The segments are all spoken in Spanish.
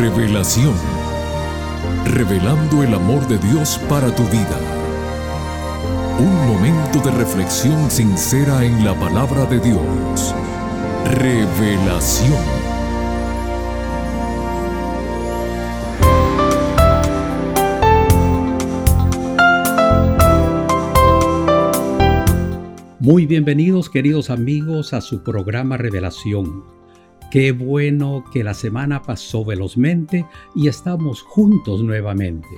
Revelación. Revelando el amor de Dios para tu vida. Un momento de reflexión sincera en la palabra de Dios. Revelación. Muy bienvenidos queridos amigos a su programa Revelación. Qué bueno que la semana pasó velozmente y estamos juntos nuevamente.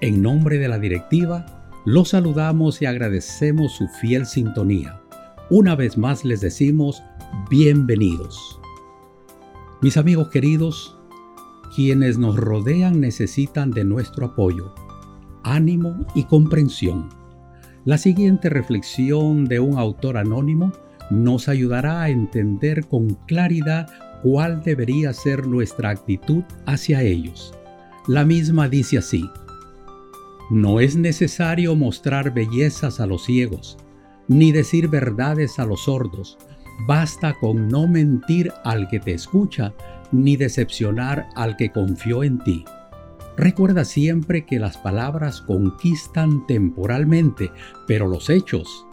En nombre de la directiva, los saludamos y agradecemos su fiel sintonía. Una vez más les decimos bienvenidos. Mis amigos queridos, quienes nos rodean necesitan de nuestro apoyo, ánimo y comprensión la siguiente reflexión de un autor anónimo nos ayudará a entender con claridad cuál debería ser nuestra actitud hacia ellos. La misma dice así, no es necesario mostrar bellezas a los ciegos, ni decir verdades a los sordos, basta con no mentir al que te escucha, ni decepcionar al que confió en ti. Recuerda siempre que las palabras conquistan temporalmente, pero los hechos,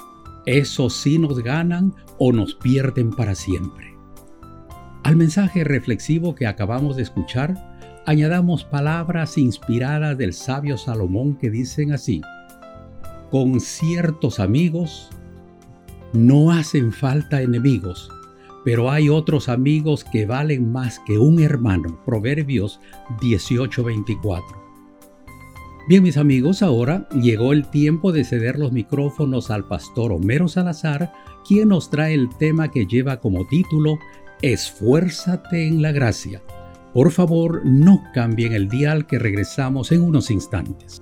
esos sí nos ganan o nos pierden para siempre. Al mensaje reflexivo que acabamos de escuchar, añadamos palabras inspiradas del sabio Salomón que dicen así, con ciertos amigos no hacen falta enemigos, pero hay otros amigos que valen más que un hermano. Proverbios 18:24. Bien mis amigos, ahora llegó el tiempo de ceder los micrófonos al pastor Homero Salazar, quien nos trae el tema que lleva como título Esfuérzate en la gracia. Por favor, no cambien el dial que regresamos en unos instantes.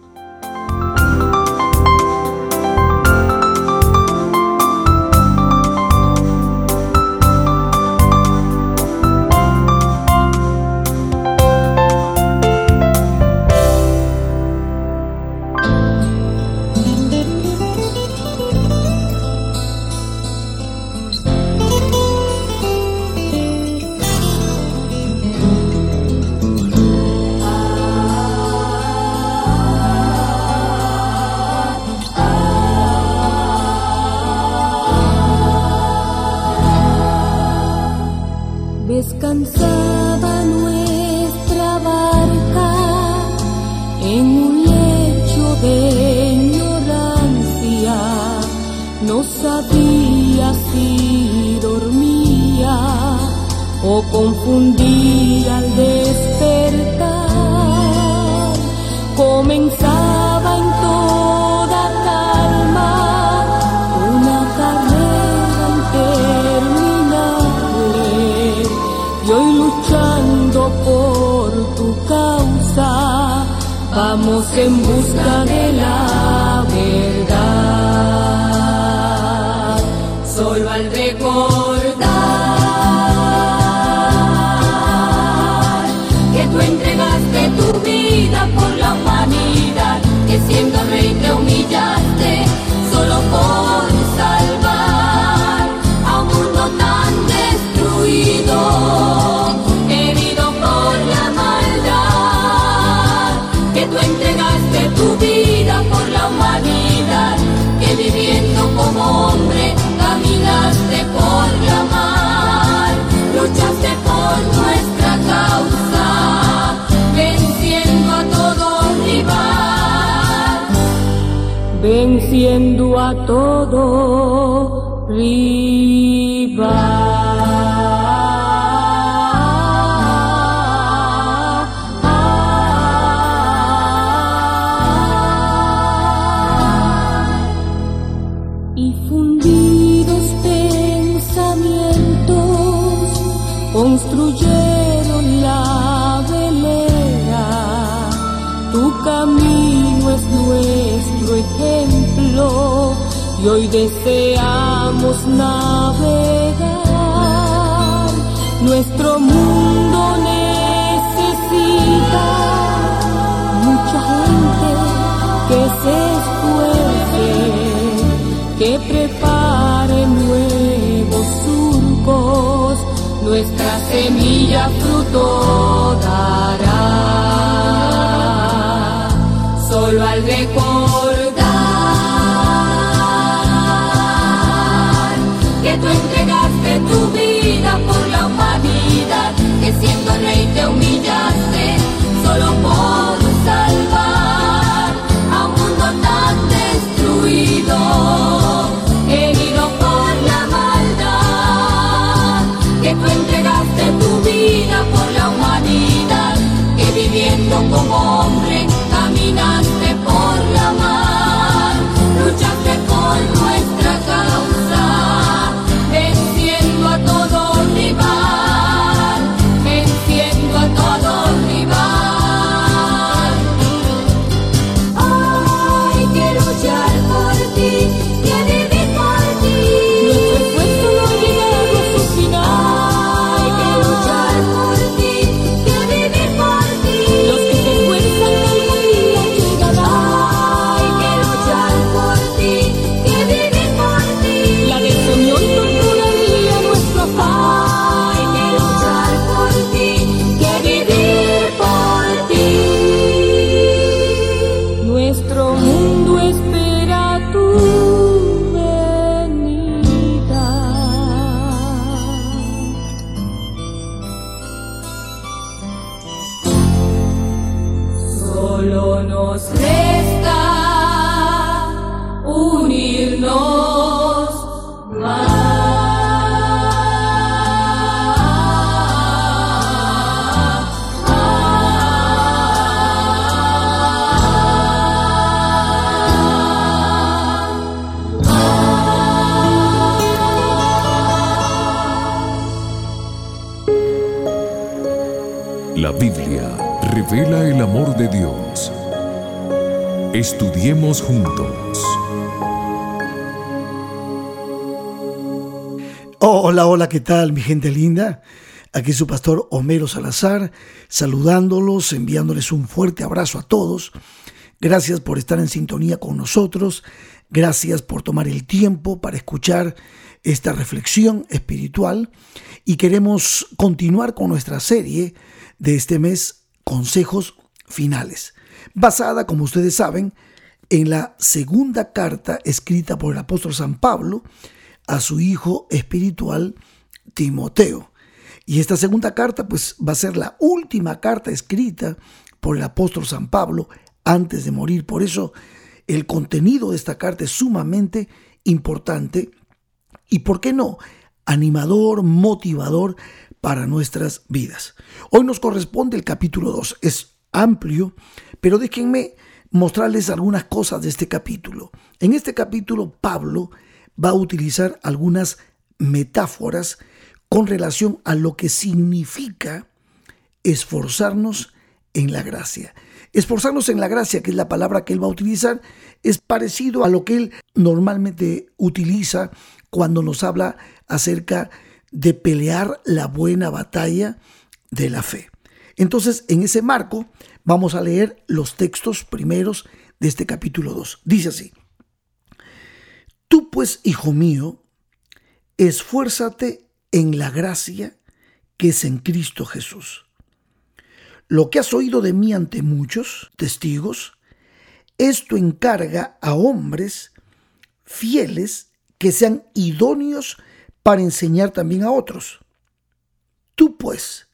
Venciendo a todo rival. Y hoy deseamos navegar. Nuestro mundo necesita mucha gente que se esfuerce, que prepare nuevos surcos, nuestra semilla fruto dará. Biblia revela el amor de Dios. Estudiemos juntos. Hola, hola, ¿qué tal mi gente linda? Aquí su pastor Homero Salazar, saludándolos, enviándoles un fuerte abrazo a todos. Gracias por estar en sintonía con nosotros. Gracias por tomar el tiempo para escuchar esta reflexión espiritual. Y queremos continuar con nuestra serie de este mes, Consejos Finales, basada, como ustedes saben, en la segunda carta escrita por el apóstol San Pablo a su hijo espiritual Timoteo. Y esta segunda carta pues va a ser la última carta escrita por el apóstol San Pablo antes de morir. Por eso el contenido de esta carta es sumamente importante y, ¿por qué no?, animador, motivador para nuestras vidas. Hoy nos corresponde el capítulo 2. Es amplio, pero déjenme mostrarles algunas cosas de este capítulo. En este capítulo Pablo va a utilizar algunas metáforas con relación a lo que significa esforzarnos en la gracia. Esforzarnos en la gracia, que es la palabra que él va a utilizar, es parecido a lo que él normalmente utiliza cuando nos habla acerca de pelear la buena batalla de la fe. Entonces, en ese marco, vamos a leer los textos primeros de este capítulo 2. Dice así, Tú pues, hijo mío, esfuérzate en la gracia que es en Cristo Jesús. Lo que has oído de mí ante muchos testigos, esto encarga a hombres fieles que sean idóneos para enseñar también a otros. Tú pues,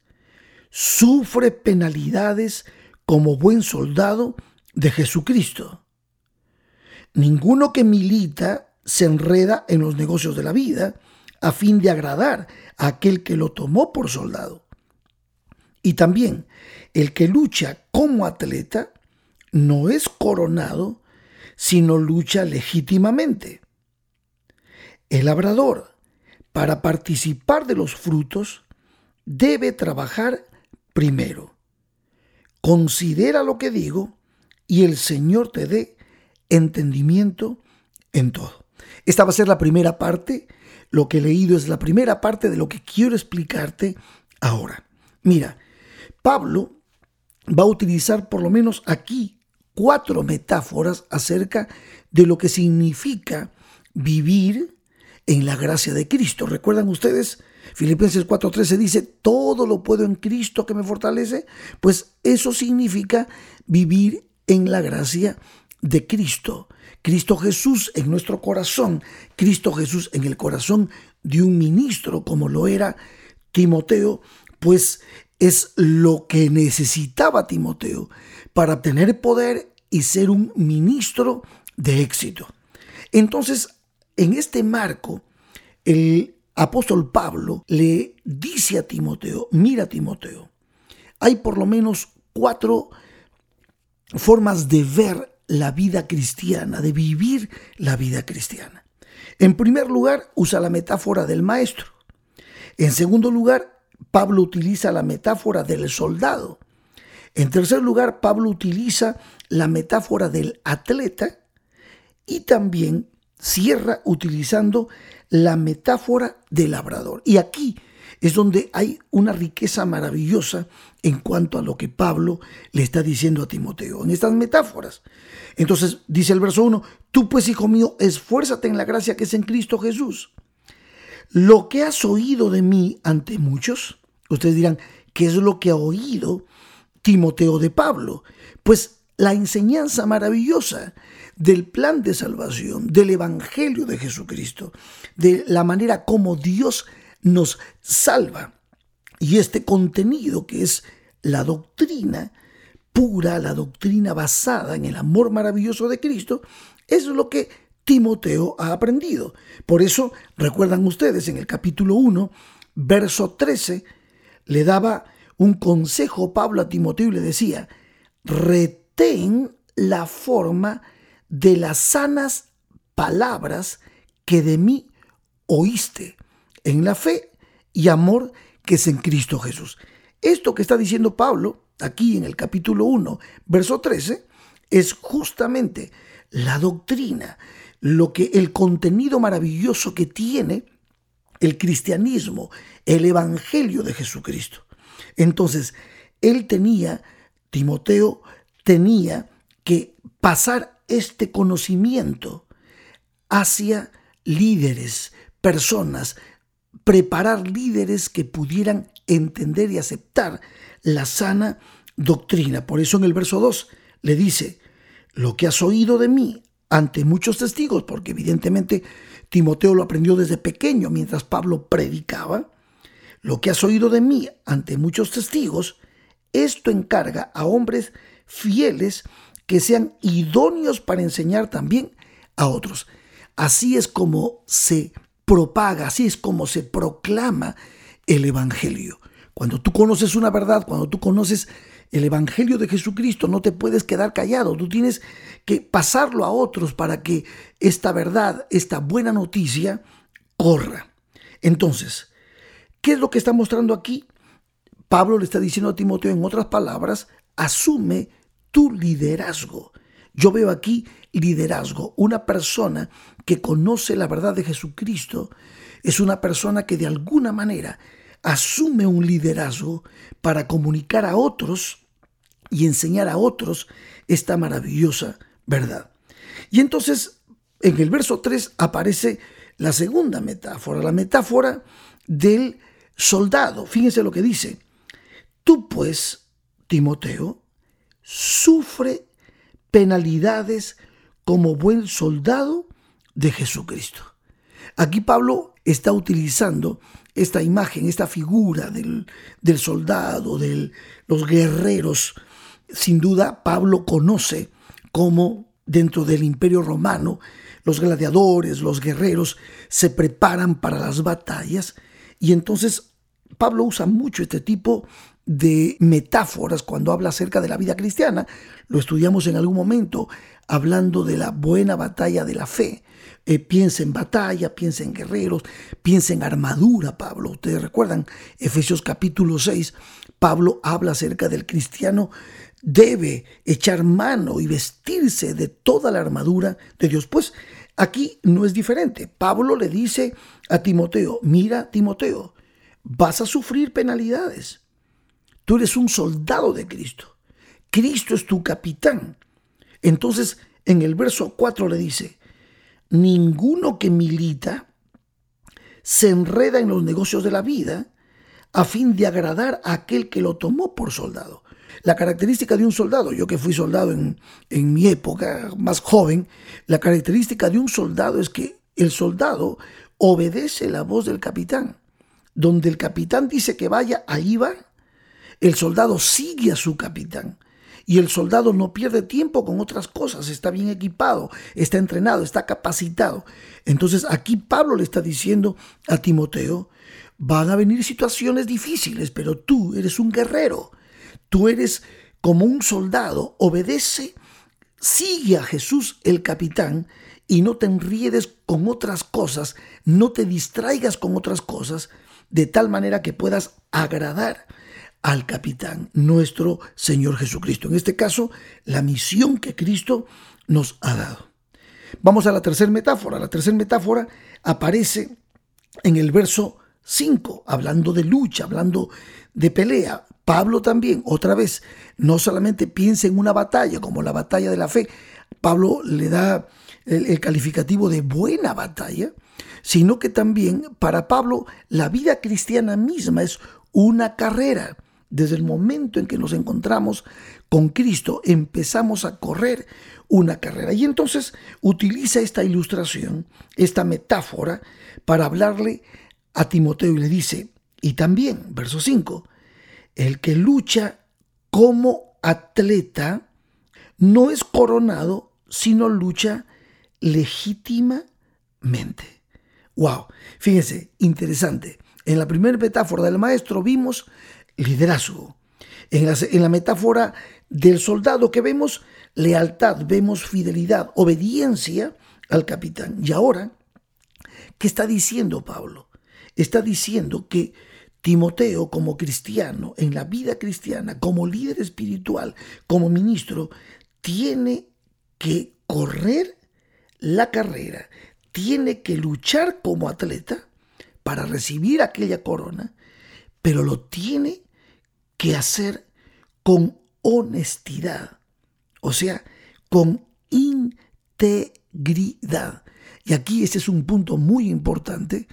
sufre penalidades como buen soldado de Jesucristo. Ninguno que milita se enreda en los negocios de la vida a fin de agradar a aquel que lo tomó por soldado. Y también el que lucha como atleta no es coronado, sino lucha legítimamente. El labrador, para participar de los frutos, debe trabajar primero. Considera lo que digo y el Señor te dé entendimiento en todo. Esta va a ser la primera parte. Lo que he leído es la primera parte de lo que quiero explicarte ahora. Mira, Pablo va a utilizar por lo menos aquí cuatro metáforas acerca de lo que significa vivir en la gracia de Cristo. ¿Recuerdan ustedes? Filipenses 4:13 dice, todo lo puedo en Cristo que me fortalece. Pues eso significa vivir en la gracia de Cristo. Cristo Jesús en nuestro corazón, Cristo Jesús en el corazón de un ministro como lo era Timoteo, pues es lo que necesitaba Timoteo para tener poder y ser un ministro de éxito. Entonces, en este marco, el apóstol Pablo le dice a Timoteo, mira Timoteo, hay por lo menos cuatro formas de ver la vida cristiana, de vivir la vida cristiana. En primer lugar, usa la metáfora del maestro. En segundo lugar, Pablo utiliza la metáfora del soldado. En tercer lugar, Pablo utiliza la metáfora del atleta y también cierra utilizando la metáfora del labrador. Y aquí es donde hay una riqueza maravillosa en cuanto a lo que Pablo le está diciendo a Timoteo, en estas metáforas. Entonces dice el verso 1, tú pues hijo mío, esfuérzate en la gracia que es en Cristo Jesús. Lo que has oído de mí ante muchos, ustedes dirán, ¿qué es lo que ha oído Timoteo de Pablo? Pues la enseñanza maravillosa del plan de salvación, del Evangelio de Jesucristo, de la manera como Dios nos salva. Y este contenido que es la doctrina pura, la doctrina basada en el amor maravilloso de Cristo, es lo que Timoteo ha aprendido. Por eso, recuerdan ustedes, en el capítulo 1, verso 13, le daba un consejo Pablo a Timoteo y le decía, la forma de las sanas palabras que de mí oíste en la fe y amor que es en Cristo Jesús. Esto que está diciendo Pablo aquí en el capítulo 1, verso 13, es justamente la doctrina, lo que el contenido maravilloso que tiene el cristianismo, el evangelio de Jesucristo. Entonces, él tenía, Timoteo tenía que pasar este conocimiento hacia líderes, personas, preparar líderes que pudieran entender y aceptar la sana doctrina. Por eso en el verso 2 le dice, lo que has oído de mí ante muchos testigos, porque evidentemente Timoteo lo aprendió desde pequeño mientras Pablo predicaba, lo que has oído de mí ante muchos testigos, esto encarga a hombres fieles que sean idóneos para enseñar también a otros. Así es como se propaga, así es como se proclama el Evangelio. Cuando tú conoces una verdad, cuando tú conoces el Evangelio de Jesucristo, no te puedes quedar callado, tú tienes que pasarlo a otros para que esta verdad, esta buena noticia, corra. Entonces, ¿qué es lo que está mostrando aquí? Pablo le está diciendo a Timoteo, en otras palabras, asume tu liderazgo. Yo veo aquí liderazgo. Una persona que conoce la verdad de Jesucristo es una persona que de alguna manera asume un liderazgo para comunicar a otros y enseñar a otros esta maravillosa verdad. Y entonces en el verso 3 aparece la segunda metáfora, la metáfora del soldado. Fíjense lo que dice. Tú pues, Timoteo, sufre penalidades como buen soldado de Jesucristo. Aquí Pablo está utilizando esta imagen, esta figura del, soldado, de los guerreros. Sin duda, Pablo conoce cómo dentro del imperio romano los gladiadores, los guerreros se preparan para las batallas y entonces Pablo usa mucho este tipo de metáforas cuando habla acerca de la vida cristiana. Lo estudiamos en algún momento hablando de la buena batalla de la fe. Eh, piensa en batalla, piensa en guerreros, piensa en armadura, Pablo. Ustedes recuerdan, Efesios capítulo 6, Pablo habla acerca del cristiano debe echar mano y vestirse de toda la armadura de Dios. Pues aquí no es diferente. Pablo le dice a Timoteo, mira Timoteo, vas a sufrir penalidades. Tú eres un soldado de Cristo. Cristo es tu capitán. Entonces, en el verso 4 le dice, ninguno que milita se enreda en los negocios de la vida a fin de agradar a aquel que lo tomó por soldado. La característica de un soldado, yo que fui soldado en, en mi época más joven, la característica de un soldado es que el soldado obedece la voz del capitán. Donde el capitán dice que vaya, ahí va. El soldado sigue a su capitán. Y el soldado no pierde tiempo con otras cosas, está bien equipado, está entrenado, está capacitado. Entonces aquí Pablo le está diciendo a Timoteo, van a venir situaciones difíciles, pero tú eres un guerrero, tú eres como un soldado, obedece, sigue a Jesús el capitán y no te enriedes con otras cosas, no te distraigas con otras cosas, de tal manera que puedas agradar al capitán, nuestro Señor Jesucristo. En este caso, la misión que Cristo nos ha dado. Vamos a la tercera metáfora. La tercera metáfora aparece en el verso 5, hablando de lucha, hablando de pelea. Pablo también, otra vez, no solamente piensa en una batalla como la batalla de la fe, Pablo le da el, el calificativo de buena batalla, sino que también para Pablo la vida cristiana misma es una carrera desde el momento en que nos encontramos con Cristo, empezamos a correr una carrera. Y entonces utiliza esta ilustración, esta metáfora, para hablarle a Timoteo y le dice, y también, verso 5, el que lucha como atleta no es coronado, sino lucha legítimamente. Wow, fíjense, interesante. En la primera metáfora del maestro vimos liderazgo. En la, metáfora del soldado que vemos lealtad, vemos fidelidad, obediencia al capitán. Y ahora, ¿qué está diciendo Pablo? Está diciendo que Timoteo como cristiano, en la vida cristiana, como líder espiritual, como ministro, tiene que correr la carrera, tiene que luchar como atleta para recibir aquella corona, pero lo tiene que hacer con honestidad, o sea, con integridad. Y aquí este es un punto muy importante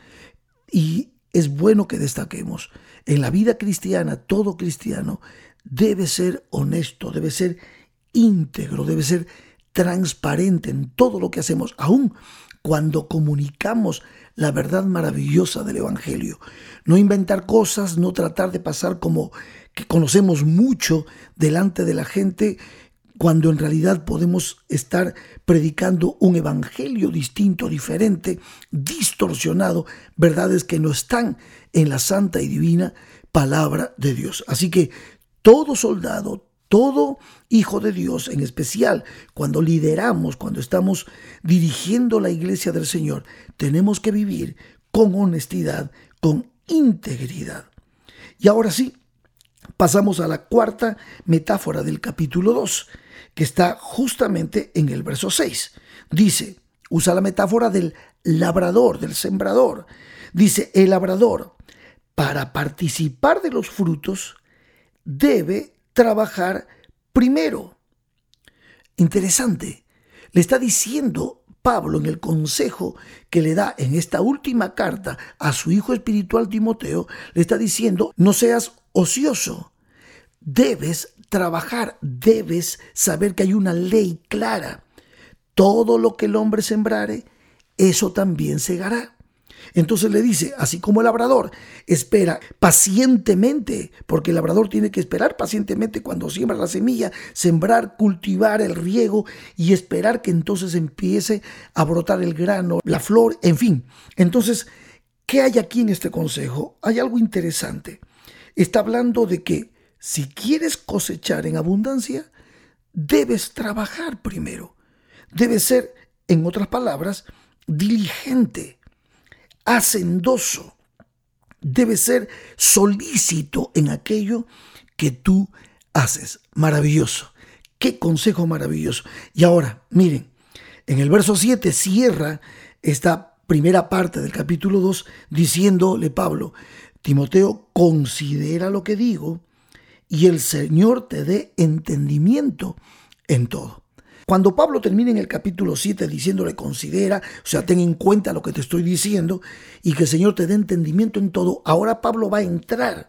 y es bueno que destaquemos. En la vida cristiana, todo cristiano debe ser honesto, debe ser íntegro, debe ser transparente en todo lo que hacemos, aún cuando comunicamos la verdad maravillosa del Evangelio. No inventar cosas, no tratar de pasar como que conocemos mucho delante de la gente cuando en realidad podemos estar predicando un evangelio distinto, diferente, distorsionado, verdades que no están en la santa y divina palabra de Dios. Así que todo soldado, todo hijo de Dios, en especial cuando lideramos, cuando estamos dirigiendo la iglesia del Señor, tenemos que vivir con honestidad, con integridad. Y ahora sí, pasamos a la cuarta metáfora del capítulo 2, que está justamente en el verso 6. Dice, usa la metáfora del labrador, del sembrador. Dice, el labrador, para participar de los frutos, debe trabajar primero. Interesante. Le está diciendo Pablo en el consejo que le da en esta última carta a su hijo espiritual Timoteo, le está diciendo, no seas ocioso, debes trabajar, debes saber que hay una ley clara. Todo lo que el hombre sembrare, eso también segará. Entonces le dice, así como el labrador espera pacientemente, porque el labrador tiene que esperar pacientemente cuando siembra la semilla, sembrar, cultivar el riego y esperar que entonces empiece a brotar el grano, la flor, en fin. Entonces, ¿qué hay aquí en este consejo? Hay algo interesante. Está hablando de que si quieres cosechar en abundancia, debes trabajar primero. Debes ser, en otras palabras, diligente hacendoso, debe ser solícito en aquello que tú haces. Maravilloso. Qué consejo maravilloso. Y ahora, miren, en el verso 7 cierra esta primera parte del capítulo 2 diciéndole Pablo, Timoteo, considera lo que digo y el Señor te dé entendimiento en todo. Cuando Pablo termina en el capítulo 7 diciéndole considera, o sea, ten en cuenta lo que te estoy diciendo y que el Señor te dé entendimiento en todo, ahora Pablo va a entrar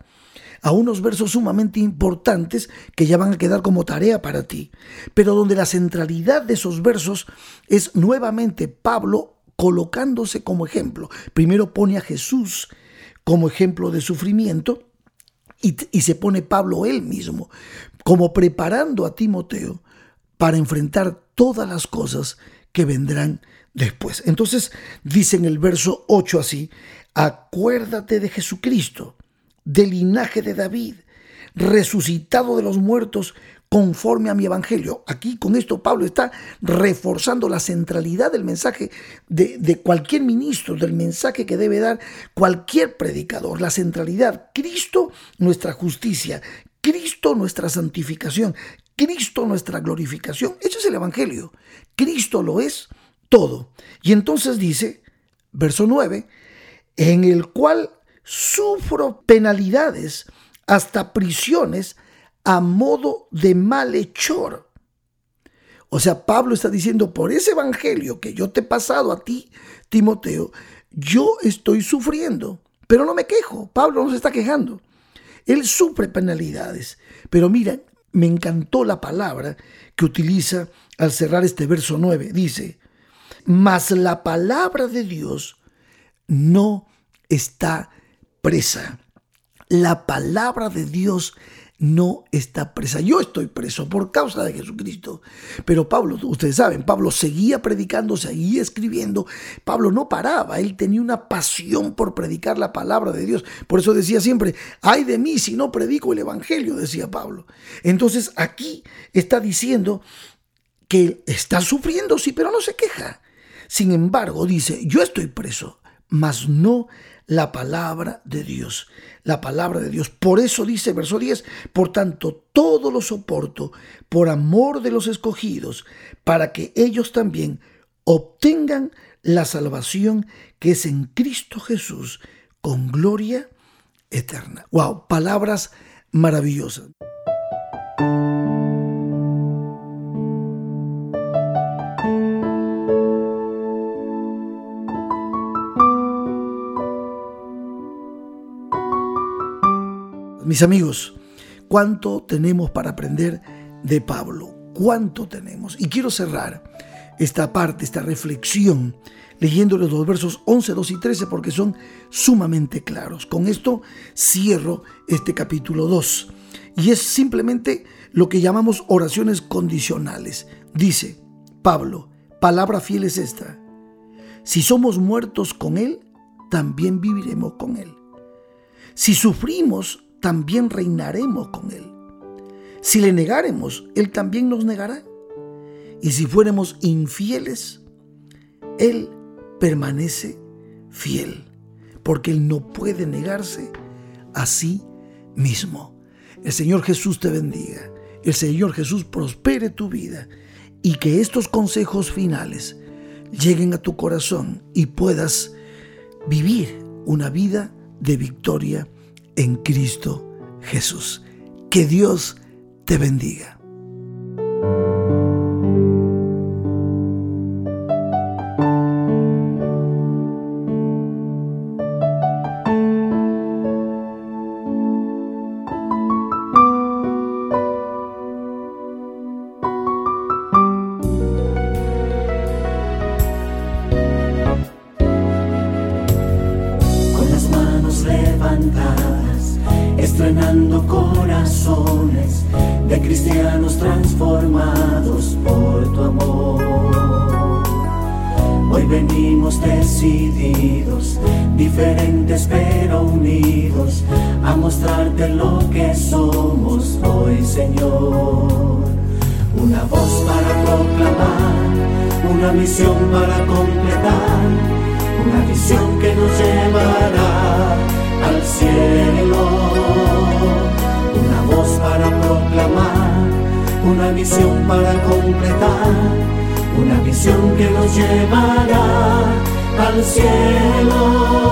a unos versos sumamente importantes que ya van a quedar como tarea para ti, pero donde la centralidad de esos versos es nuevamente Pablo colocándose como ejemplo. Primero pone a Jesús como ejemplo de sufrimiento y, se pone Pablo él mismo como preparando a Timoteo para enfrentar todas las cosas que vendrán después. Entonces dice en el verso 8 así, acuérdate de Jesucristo, del linaje de David, resucitado de los muertos conforme a mi evangelio. Aquí con esto Pablo está reforzando la centralidad del mensaje de, cualquier ministro, del mensaje que debe dar cualquier predicador. La centralidad, Cristo nuestra justicia, Cristo nuestra santificación, Cristo nuestra glorificación. Ese es el Evangelio. Cristo lo es todo. Y entonces dice, verso 9, en el cual sufro penalidades hasta prisiones a modo de malhechor. O sea, Pablo está diciendo, por ese evangelio que yo te he pasado a ti, Timoteo, yo estoy sufriendo, pero no me quejo. Pablo no se está quejando. Él sufre penalidades. Pero miren, me encantó la palabra que utiliza al cerrar este verso 9. Dice, mas la palabra de Dios no está presa. La palabra de Dios no está presa. Yo estoy preso por causa de Jesucristo. Pero Pablo, ustedes saben, Pablo seguía predicando, seguía escribiendo. Pablo no paraba, él tenía una pasión por predicar la palabra de Dios. Por eso decía siempre, ay de mí si no predico el Evangelio, decía Pablo. Entonces aquí está diciendo que está sufriendo, sí, pero no se queja. Sin embargo, dice, yo estoy preso, mas no la palabra de Dios. La palabra de Dios. Por eso dice verso 10, por tanto, todo lo soporto por amor de los escogidos, para que ellos también obtengan la salvación que es en Cristo Jesús con gloria eterna. Wow, palabras maravillosas. Mis amigos, ¿cuánto tenemos para aprender de Pablo? ¿Cuánto tenemos? Y quiero cerrar esta parte, esta reflexión, leyendo los dos versos 11, 2 y 13 porque son sumamente claros. Con esto cierro este capítulo 2. Y es simplemente lo que llamamos oraciones condicionales. Dice Pablo, palabra fiel es esta. Si somos muertos con Él, también viviremos con Él. Si sufrimos, también reinaremos con Él. Si le negáremos, Él también nos negará. Y si fuéramos infieles, Él permanece fiel, porque Él no puede negarse a sí mismo. El Señor Jesús te bendiga. El Señor Jesús prospere tu vida y que estos consejos finales lleguen a tu corazón y puedas vivir una vida de victoria en Cristo Jesús. Que Dios te bendiga. Una misión para completar, una visión que nos llevará al cielo para proclamar, una misión para completar, una visión que nos llevará al cielo.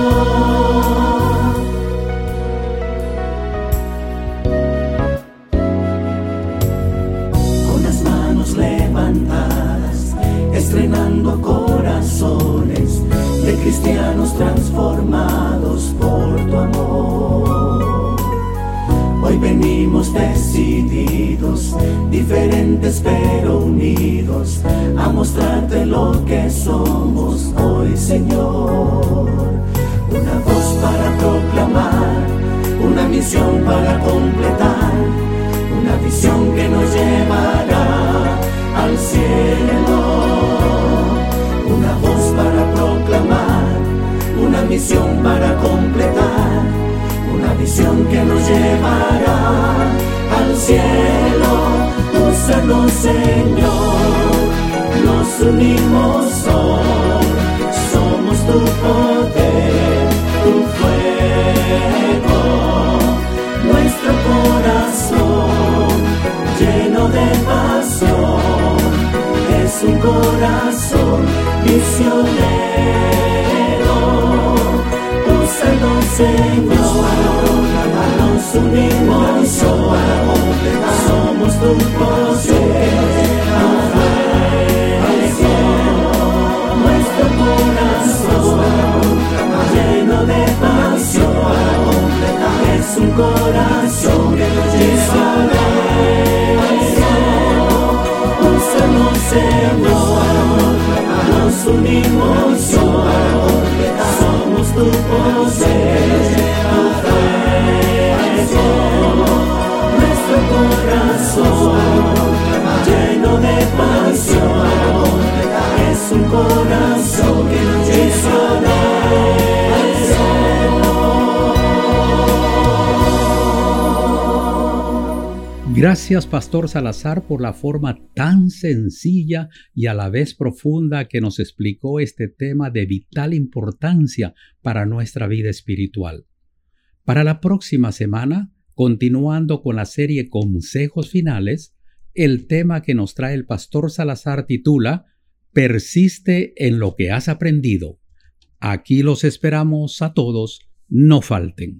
frenando corazones de cristianos transformados por tu amor. Hoy venimos decididos, diferentes pero unidos, a mostrarte lo que somos hoy, Señor. Una voz para proclamar, una misión para cumplir misión para completar, una visión que nos llevará al cielo. Úsanos, Señor, nos unimos hoy, somos tu poder, tu fuego, nuestro corazón lleno de pasión, es un corazón misionero, úsanos Señor, nos unimos somos tu poder, Gracias, Pastor Salazar, por la forma tan sencilla y a la vez profunda que nos explicó este tema de vital importancia para nuestra vida espiritual. Para la próxima semana, continuando con la serie Consejos Finales, el tema que nos trae el Pastor Salazar titula Persiste en lo que has aprendido. Aquí los esperamos a todos, no falten.